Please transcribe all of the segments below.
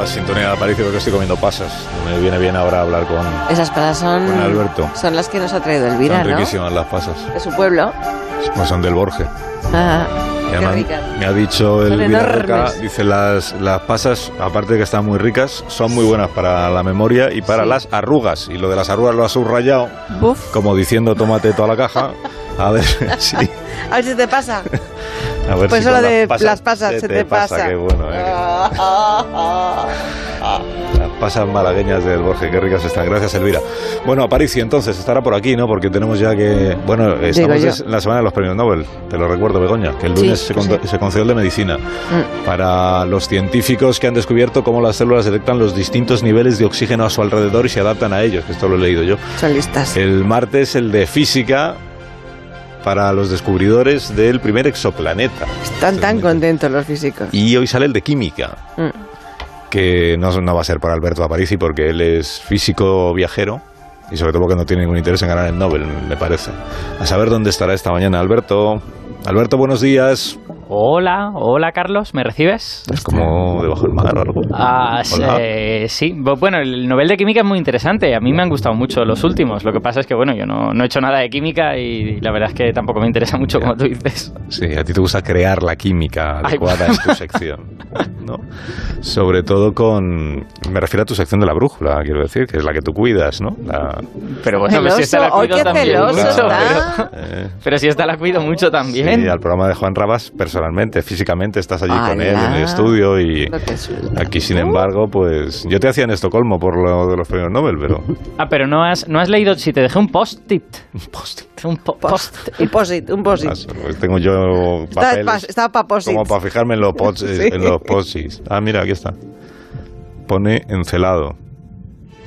la sintonía de Aparicio porque estoy comiendo pasas. Me viene bien ahora hablar con, Esas pasas son, con Alberto. son las que nos ha traído Elvira, Son ¿no? riquísimas las pasas. De su pueblo. Pues son del Borge. Ah, Y qué además me ha dicho Son Elvira Roca, enormes. dice las, las pasas, aparte de que están muy ricas, son muy buenas para la memoria y para Sí. las arrugas. Y lo de las arrugas lo ha subrayado, como diciendo tómate toda la caja. A ver si... A ver si te pasa. A ver Pues si lo de las las pasas se te pasa. Qué bueno, ¿eh? Pasas malagueñas del Borges, qué ricas están. Gracias, Elvira. Bueno, Aparici, entonces, estará por aquí, ¿no? Porque tenemos ya que... Bueno, estamos en la semana de los premios Nobel, te lo recuerdo, Begoña, que el Sí, lunes se, pues con- sí. se concedió el de Medicina Mm. para los científicos que han descubierto cómo las células detectan los distintos niveles de oxígeno a su alrededor y se adaptan a ellos, que esto lo he leído yo. Son listas. El martes el de Física para los descubridores del primer exoplaneta. Están tan contentos los físicos. Y hoy sale el de Química, Mm. Que no, no va a ser para Alberto Aparici porque él es físico viajero y sobre todo porque no tiene ningún interés en ganar el Nobel, me parece. A saber dónde estará esta mañana Alberto. Alberto, buenos días. Hola, hola Carlos, ¿me recibes? Es como debajo del mar o algo. Ah, Hola. eh, sí, Bu- bueno, el Nobel de Química es muy interesante, a mí me han gustado mucho los últimos, lo que pasa es que, bueno, yo no, no he hecho nada de química y la verdad es que tampoco me interesa mucho como tú dices. Sí, a ti te gusta crear la química Ay, adecuada en tu sección, ¿no? Sobre todo con... Me refiero a tu sección de la brújula, quiero decir, que es la que tú cuidas, ¿no? La, Pero bueno, pues si esta la Celoso, cuido qué también celoso mucho, pero, eh, pero si esta la cuido mucho también. Sí, al programa de Juan Rabas personalmente, físicamente, estás allí con él en el estudio y aquí, sin embargo, pues yo te hacía en Estocolmo por lo de los premios Nobel, pero Ah, pero no has, no has leído, si te dejé un post-it. Post-it. Un po- post Un un posit. pues tengo yo papeles pa- Estaba para posit. como para fijarme en los posts, Sí. en los posts. Ah, mira, aquí está. Pone encelado.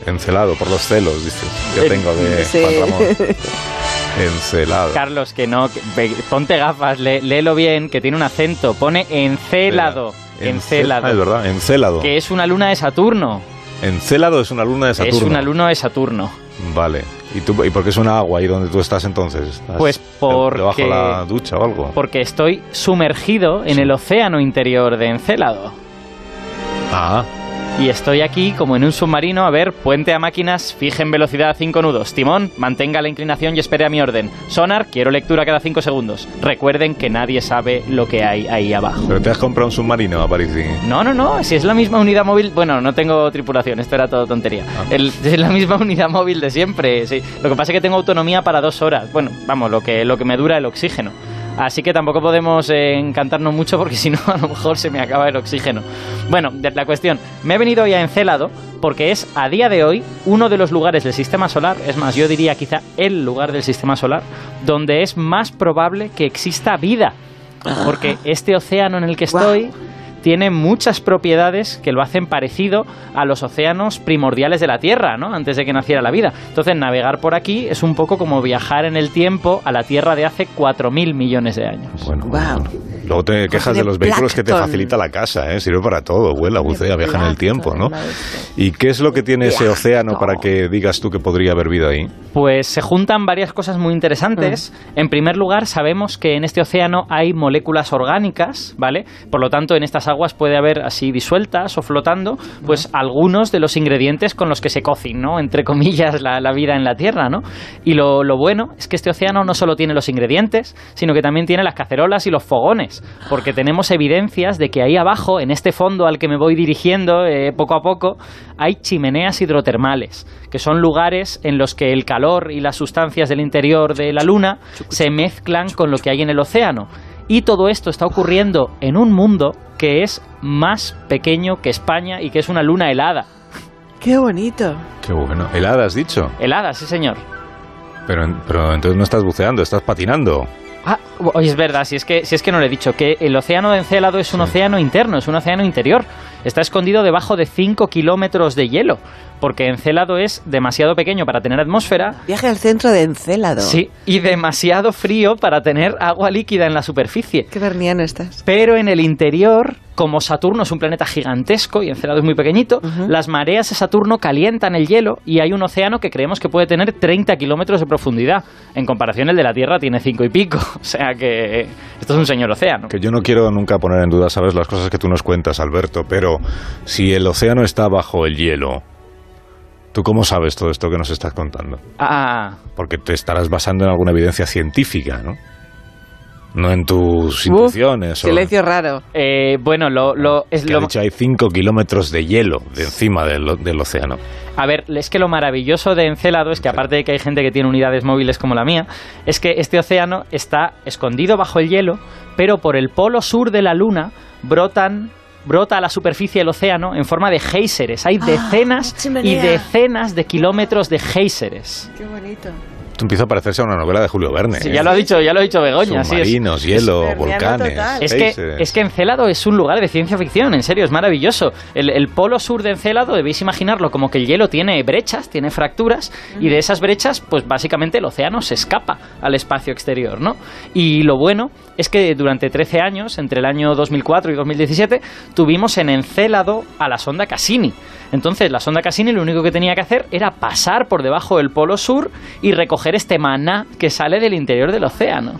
Encelado por los celos, dices. Que Eh, tengo de Sí. Juan Ramón. Encelado. Carlos, que no, que- ponte gafas, lé- léelo bien, que tiene un acento, pone encelado, Encel- encelado, Ah, es verdad, Encélado. que es una luna de Saturno, Encélado es una luna de Saturno. es una luna de Saturno. Vale. ¿Y, tú, ¿Y por qué es una agua ahí donde tú estás entonces? ¿Estás Pues porque- ¿Debajo de la ducha o algo? Porque estoy sumergido en el océano interior de Encélado. Ah, Y estoy aquí como en un submarino, a ver, puente a máquinas, fijen velocidad a 5 nudos. Timón, mantenga la inclinación y espere a mi orden. Sonar, quiero lectura cada 5 segundos. Recuerden que nadie sabe lo que hay ahí abajo. pero te has comprado un submarino, Aparici. No, no, no, si es la misma unidad móvil, bueno, no tengo tripulación, esto era todo tontería. Ah. El- es la misma unidad móvil de siempre, sí. Lo que pasa es que tengo autonomía para dos horas, bueno, vamos, lo que, lo que me dura el oxígeno. Así que tampoco podemos eh, encantarnos mucho porque si no a lo mejor se me acaba el oxígeno. Bueno, la cuestión, me he venido hoy a Encélado porque es a día de hoy uno de los lugares del sistema solar, es más, yo diría quizá el lugar del sistema solar, donde es más probable que exista vida. Porque este océano en el que estoy tiene muchas propiedades que lo hacen parecido a los océanos primordiales de la Tierra, ¿no? Antes de que naciera la vida. Entonces, navegar por aquí es un poco como viajar en el tiempo a la Tierra de hace 4.000 millones de años. Bueno. Luego te quejas de los vehículos que te facilita la casa, ¿eh? Sirve para todo, vuela, bucea, viaja en el tiempo, ¿no? ¿Y qué es lo que tiene ese océano para que digas tú que podría haber vida ahí? Pues se juntan varias cosas muy interesantes. En primer lugar, sabemos que en este océano hay moléculas orgánicas, ¿vale? Por lo tanto, en estas aguas puede haber así disueltas o flotando, pues algunos de los ingredientes con los que se cocin, ¿no? Entre comillas, la, la vida en la Tierra, ¿no? Y lo, lo bueno es que este océano no solo tiene los ingredientes, sino que también tiene las cacerolas y los fogones, porque tenemos evidencias de que ahí abajo, en este fondo al que me voy dirigiendo eh, poco a poco, hay chimeneas hidrotermales, que son lugares en los que el calor y las sustancias del interior de la Luna se mezclan con lo que hay en el océano. Y todo esto está ocurriendo en un mundo que es más pequeño que España y que es una luna helada. Qué bonito. Qué bueno. Helada, has dicho. Helada, sí señor. Pero, pero entonces no estás buceando, estás patinando. Ah, oye, es verdad, si es que, si es que no le he dicho, que el océano de Encélado es un océano interno, es un océano interior. Está escondido debajo de 5 kilómetros de hielo, porque Encélado es demasiado pequeño para tener atmósfera, Viaje al centro de Encélado. sí, y demasiado frío para tener agua líquida en la superficie. Qué verniano estás. Pero en el interior, como Saturno es un planeta gigantesco y Encélado es muy pequeñito, las mareas de Saturno calientan el hielo y hay un océano que creemos que puede tener 30 kilómetros de profundidad. En comparación, el de la Tierra tiene 5 y pico. O sea que esto es un señor océano. Que yo no quiero nunca poner en duda, sabes, las cosas que tú nos cuentas, Alberto, pero si el océano está bajo el hielo, ¿tú cómo sabes todo esto que nos estás contando? Ah, Porque te estarás basando en alguna evidencia científica, ¿no? No en tus Uf, intuiciones. o- Silencio raro. eh, bueno, lo, lo, es que lo, ha dicho hay 5 kilómetros de hielo de encima del, del océano. A ver, es que lo maravilloso de Encélado es que aparte de que hay gente que tiene unidades móviles como la mía, es que este océano está escondido bajo el hielo, pero por el polo sur de la Luna brotan brota a la superficie del océano en forma de géiseres. Hay Ah, decenas y decenas de kilómetros de géiseres. Qué bonito. Esto empieza a parecerse a una novela de Julio Verne. Sí, ¿eh? ya lo ha dicho, ya lo ha dicho Begoña, es. Submarinos, hielo, volcanes. Es que, géiseres. es que Encélado es un lugar de ciencia ficción, en serio, es maravilloso. El, el polo sur de Encélado debéis imaginarlo como que el hielo tiene brechas, tiene fracturas, y de esas brechas, pues básicamente el océano se escapa al espacio exterior, ¿no? Y lo bueno es que durante 13 años, entre el año 2004 y 2017, tuvimos en Encélado a la sonda Cassini. Entonces, la sonda Cassini lo único que tenía que hacer era pasar por debajo del polo sur y recoger este maná que sale del interior del océano.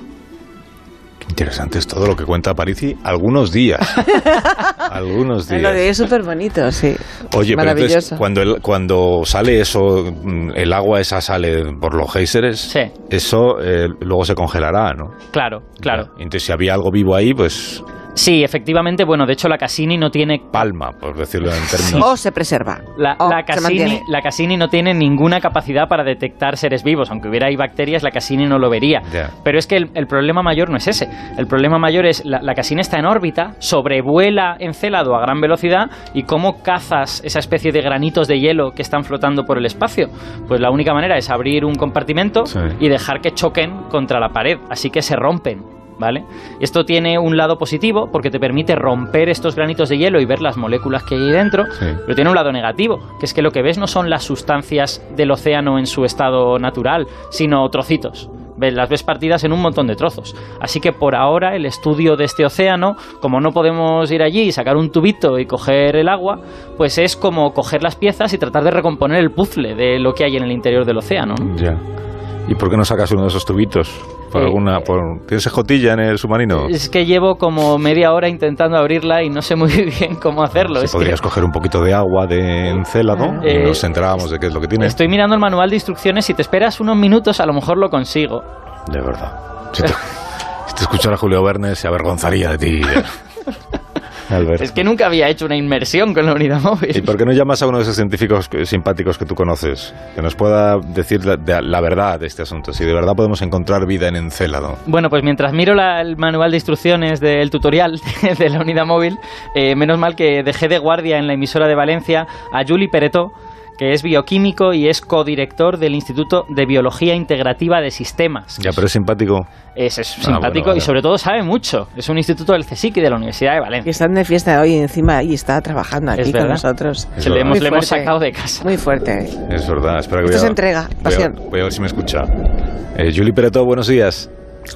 Qué interesante es todo lo que cuenta Parisi algunos días. algunos Lo de días. es súper bonito, sí. Oye, pero entonces, cuando, el- cuando sale eso, mm, el agua esa sale por los géiseres, Sí. eso eh, luego se congelará, ¿no? Claro, claro. Entonces, si había algo vivo ahí, pues Sí, efectivamente, bueno, de hecho la Cassini no tiene palma, por decirlo en términos. O se preserva. la, o la se Cassini, mantiene. la Cassini no tiene ninguna capacidad para detectar seres vivos, aunque hubiera ahí bacterias, la Cassini no lo vería. Pero es que el, el problema mayor no es ese. El problema mayor es la, la Cassini está en órbita, sobrevuela Encélado a gran velocidad y cómo cazas esa especie de granitos de hielo que están flotando por el espacio. Pues la única manera es abrir un compartimento Sí. y dejar que choquen contra la pared, así que se rompen. ¿Vale? Esto tiene un lado positivo porque te permite romper estos granitos de hielo y ver las moléculas que hay ahí dentro, Sí. pero tiene un lado negativo, que es que lo que ves no son las sustancias del océano en su estado natural, sino trocitos. Las ves partidas en un montón de trozos. Así que por ahora el estudio de este océano, como no podemos ir allí y sacar un tubito y coger el agua, pues es como coger las piezas y tratar de recomponer el puzzle de lo que hay en el interior del océano. ¿no? Ya. ¿Y por qué no sacas uno de esos tubitos? ¿Por Eh, alguna, por- ¿Tienes escotilla en el submarino? Es que llevo como media hora intentando abrirla y no sé muy bien cómo hacerlo. Si Es que podrías coger un poquito de agua de encélado y Eh, nos enterábamos de qué es lo que tiene. estoy mirando el manual de instrucciones. Si te esperas unos minutos, a lo mejor lo consigo. De verdad. Si te, si te escuchara Julio Verne, se avergonzaría de ti. Albert. Es que nunca había hecho una inmersión con la unidad ¿Y móvil. por qué no llamas a uno de esos científicos simpáticos que tú conoces? Que nos pueda decir la, de- la verdad de este asunto. Si de verdad podemos encontrar vida en Encélado. Bueno, pues mientras miro la- el manual de instrucciones del tutorial de la unidad móvil, eh, menos mal que dejé de guardia en la emisora de Valencia a Juli Peretó, que es bioquímico y es codirector del Instituto de Biología Integrativa de Sistemas. Ya, pero es simpático. Es, es Ah, simpático bueno, vale. y sobre todo sabe mucho. Es un instituto del CSIC y de la Universidad de Que Valencia. están de fiesta hoy encima y está trabajando Es aquí con nosotros. Es Se le hemos, le sacado de casa. Muy fuerte. Es verdad. Espera que Esto voy entrega, voy a- pasión. Voy a ver si me escucha. Eh, Juli Peretó, buenos días.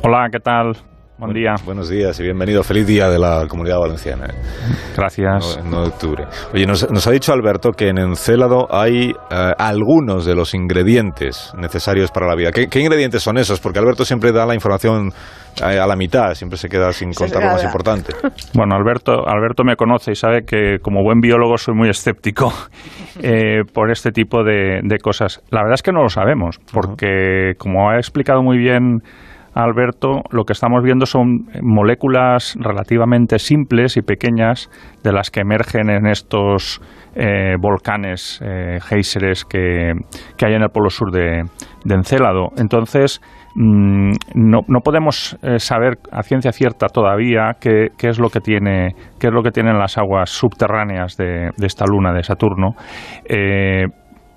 Hola, ¿qué tal? Buen día. Buenos días y bienvenido. Feliz día de la Comunidad Valenciana. eh. Gracias. 9 de octubre. Oye, nos, nos ha dicho Alberto que en Encélado hay eh, algunos de los ingredientes necesarios para la vida. ¿Qué, qué ingredientes son esos? Porque Alberto siempre da la información eh, a la mitad, siempre se queda sin contar lo más importante. Bueno, Alberto, Alberto me conoce y sabe que como buen biólogo soy muy escéptico eh, por este tipo de, de cosas. La verdad es que no lo sabemos, porque como ha explicado muy bien Alberto, lo que estamos viendo son moléculas relativamente simples y pequeñas de las que emergen en estos eh, volcanes, eh, que, que hay en el polo sur de, de Encélado. Entonces, mm, no, no podemos eh, saber a ciencia cierta todavía qué, qué es lo que tiene qué es lo que tienen las aguas subterráneas de, de esta luna de Saturno. Eh,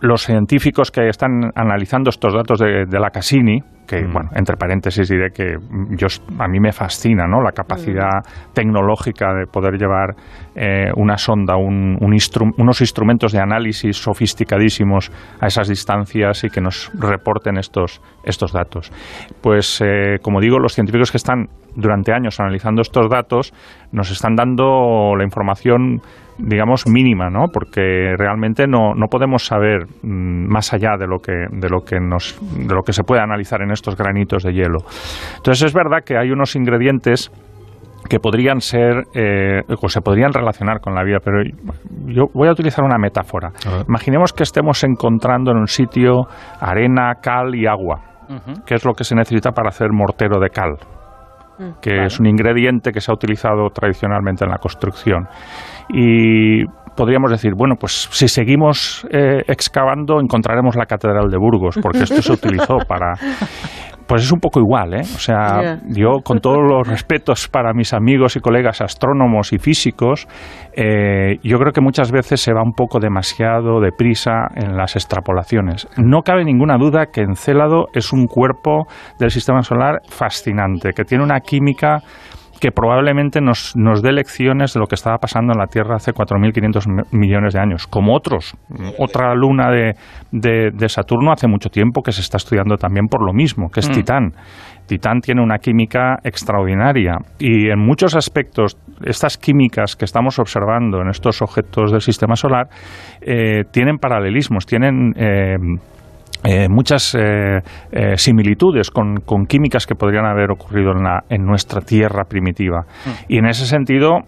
los científicos que están analizando estos datos de, de la Cassini, que, Mm. bueno, entre paréntesis diré que mm, yo, a mí me fascina ¿no? la capacidad tecnológica de poder llevar eh, una sonda, un- un instru- unos instrumentos de análisis sofisticadísimos a esas distancias y que nos reporten estos, estos datos. Pues, eh, como digo, los científicos que están durante años analizando estos datos nos están dando la información digamos mínima, ¿no? Porque realmente no, no podemos saber mm, más allá de lo que de lo que nos de lo que se puede analizar en estos granitos de hielo. Entonces es verdad que hay unos ingredientes que podrían ser eh, o se podrían relacionar con la vida, pero yo voy a utilizar una metáfora. Imaginemos que estemos encontrando en un sitio arena, cal y agua, que es lo que se necesita para hacer mortero de cal mm. que es un ingrediente que se ha utilizado tradicionalmente en la construcción. Y podríamos decir, bueno, pues si seguimos eh, excavando encontraremos la Catedral de Burgos, porque esto se utilizó para... Pues es un poco igual, ¿eh? O sea, yo con todos los respetos para mis amigos y colegas astrónomos y físicos, eh, yo creo que muchas veces se va un poco demasiado deprisa en las extrapolaciones. No cabe ninguna duda que Encélado es un cuerpo del sistema solar fascinante, que tiene una química que probablemente nos, nos dé lecciones de lo que estaba pasando en la Tierra hace 4.500 millones de años, como otros. Otra luna de, de, Saturno hace mucho tiempo que se está estudiando también por lo mismo, que es mm. Titán. Titán tiene una química extraordinaria y en muchos aspectos estas químicas que estamos observando en estos objetos del sistema solar eh, tienen paralelismos, tienen eh, eh, muchas eh, eh, similitudes con, químicas que podrían haber ocurrido en, la, en nuestra Tierra primitiva. Mm. Y en ese sentido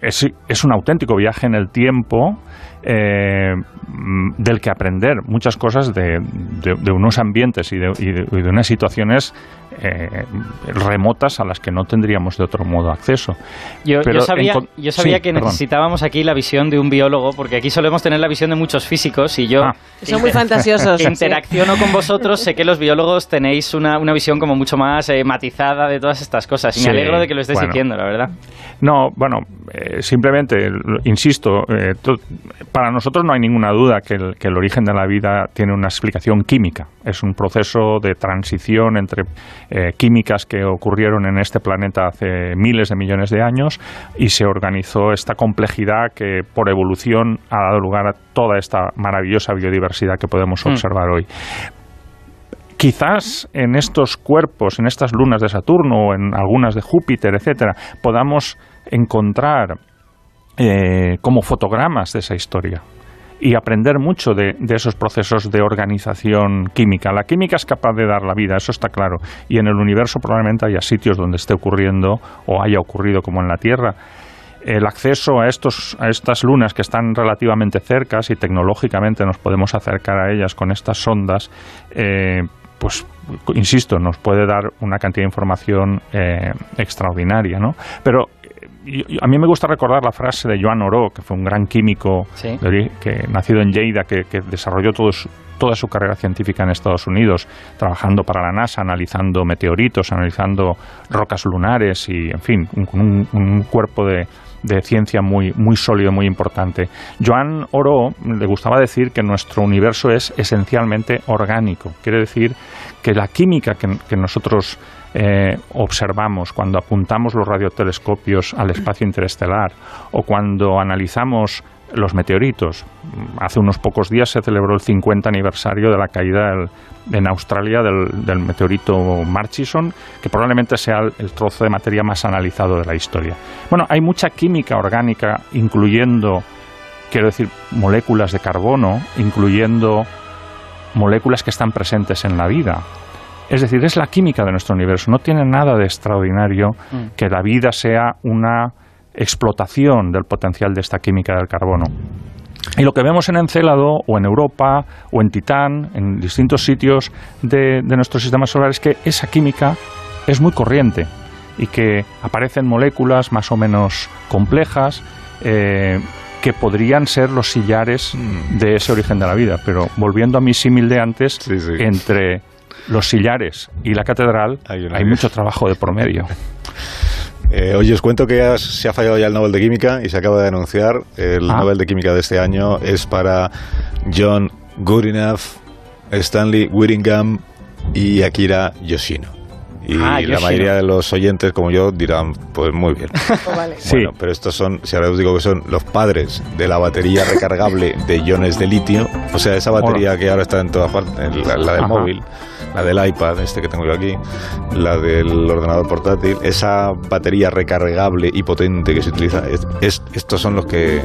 es, es, un auténtico viaje en el tiempo del que aprender muchas cosas de, de, unos ambientes y de, y de unas situaciones eh, remotas a las que no tendríamos de otro modo acceso. Yo, sabía, yo sabía que necesitábamos aquí la visión de un biólogo, porque aquí solemos tener la visión de muchos físicos y yo... Ah. Son muy fantasiosos. interacciono con vosotros, sé que los biólogos tenéis una, una visión como mucho más eh, matizada de todas estas cosas y me alegro de que lo estés diciendo, la verdad. No, bueno, eh, simplemente, insisto, para nosotros no hay ninguna duda que el, que el origen de la vida tiene una explicación química. Es un proceso de transición entre eh, químicas que ocurrieron en este planeta hace miles de millones de años y se organizó esta complejidad que por evolución ha dado lugar a toda esta maravillosa biodiversidad que podemos mm. observar hoy quizás en estos cuerpos, en estas lunas de Saturno o en algunas de Júpiter, etcétera, podamos encontrar eh, como fotogramas de esa historia y aprender mucho de, esos procesos de organización química. La química es capaz de dar la vida, eso está claro. Y en el universo probablemente haya sitios donde esté ocurriendo o haya ocurrido como en la Tierra. El acceso a, estos, a estas lunas que están relativamente cercas y tecnológicamente nos podemos acercar a ellas con estas sondas, eh, pues insisto, nos puede dar una cantidad de información eh, extraordinaria, ¿no? Pero a mí me gusta recordar la frase de Joan Oro, que fue un gran químico que nacido en Lleida, que, desarrolló toda su carrera científica en Estados Unidos, trabajando para la NASA, analizando meteoritos, analizando rocas lunares y, en fin, un, un, cuerpo de, de ciencia muy, muy sólido, muy importante. Joan Oro le gustaba decir que nuestro universo es esencialmente orgánico. Quiere decir que la química que, nosotros eh, observamos, cuando apuntamos los radiotelescopios al espacio interestelar o cuando analizamos los meteoritos. Hace unos pocos días se celebró el 50 aniversario de la caída en Australia del, meteorito Murchison, que probablemente sea el, trozo de materia más analizado de la historia. Bueno, hay mucha química orgánica, incluyendo, quiero decir, moléculas de carbono, incluyendo moléculas que están presentes en la vida. Es decir, es la química de nuestro universo. No tiene nada de extraordinario mm. que la vida sea una explotación del potencial de esta química del carbono. Y lo que vemos en Encélado o en Europa o en Titán, en distintos sitios de, nuestro sistema solar, es que esa química es muy corriente y que aparecen moléculas más o menos complejas eh, que podrían ser los sillares de ese origen de la vida. Pero volviendo a mi símil de antes, entre los sillares y la catedral, hay, mucho trabajo de promedio. Eh, oye, os cuento que se ha fallado ya el Nobel de Química y se acaba de anunciar. El ah. Nobel de Química de este año es para John Goodenough, Stanley Whittingham y Akira Yoshino. Y ah, la mayoría de los oyentes, como yo, dirán, pues muy bien. Oh, bueno, pero estos son, si ahora os digo que son los padres de la batería recargable de iones de litio, o sea, esa batería que ahora está en todas partes, la, del móvil la del iPad, este que tengo yo aquí, la del ordenador portátil, esa batería recargable y potente que se utiliza, es, estos son los que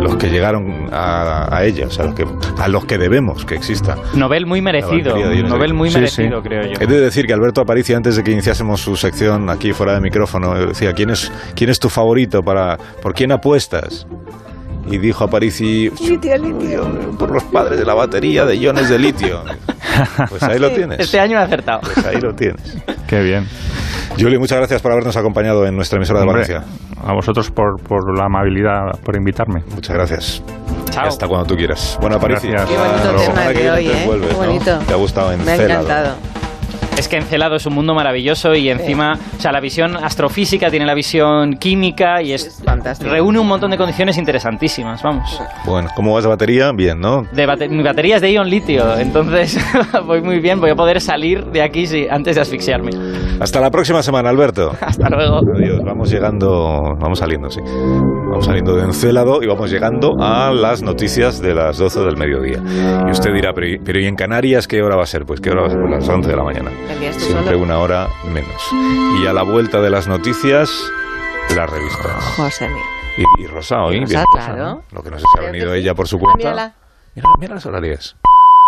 los que llegaron a, a ella, o sea, los que, a los que debemos que exista. Nobel muy merecido. Nobel muy Sí, merecido, sí. creo yo. He de decir que Alberto Aparici, antes de que iniciásemos su sección aquí fuera de micrófono, decía, ¿quién es, quién es tu favorito? para ¿Por quién apuestas? Y dijo Aparici, Litio, litio. por los padres de la batería de iones de litio. Pues ahí lo tienes. Este año he acertado. Pues ahí lo tienes. Qué bien. Julie, muchas gracias por habernos acompañado en nuestra emisora de Hombre, Valencia. a vosotros por, por la amabilidad, por invitarme. Muchas gracias. Chao. Hasta cuando tú quieras. Bueno, Aparici. Gracias. Qué bonito tema de hoy, te ¿eh? vuelves, Qué ¿no? bonito. Te ha gustado Me ha encantado. Es que Encelado es un mundo maravilloso y encima, o sea, la visión astrofísica tiene la visión química y es, Es fantástico. reúne un montón de condiciones interesantísimas, vamos. Bueno, ¿cómo vas de batería? Bien, ¿no? De bate- mi batería es de ion litio, entonces voy muy bien, voy a poder salir de aquí sí, antes de asfixiarme. Hasta la próxima semana, Alberto. Hasta luego. Adiós, vamos llegando, vamos saliendo, sí. Vamos saliendo de Encélado y vamos llegando a las noticias de las 12 del mediodía. Y usted dirá, pero, ¿y- pero ¿y en Canarias qué hora va a ser? Pues qué hora va a ser, pues las 11 de la mañana. ¿Vendrías tú Siempre solo? una hora menos. Y a la vuelta de las noticias, las revistas. José. Y, y Rosa hoy, Rosa, bien, claro. ¿no? Lo que no sé si ha venido ella por su cuenta. Mírala. Mira, mira las horarias.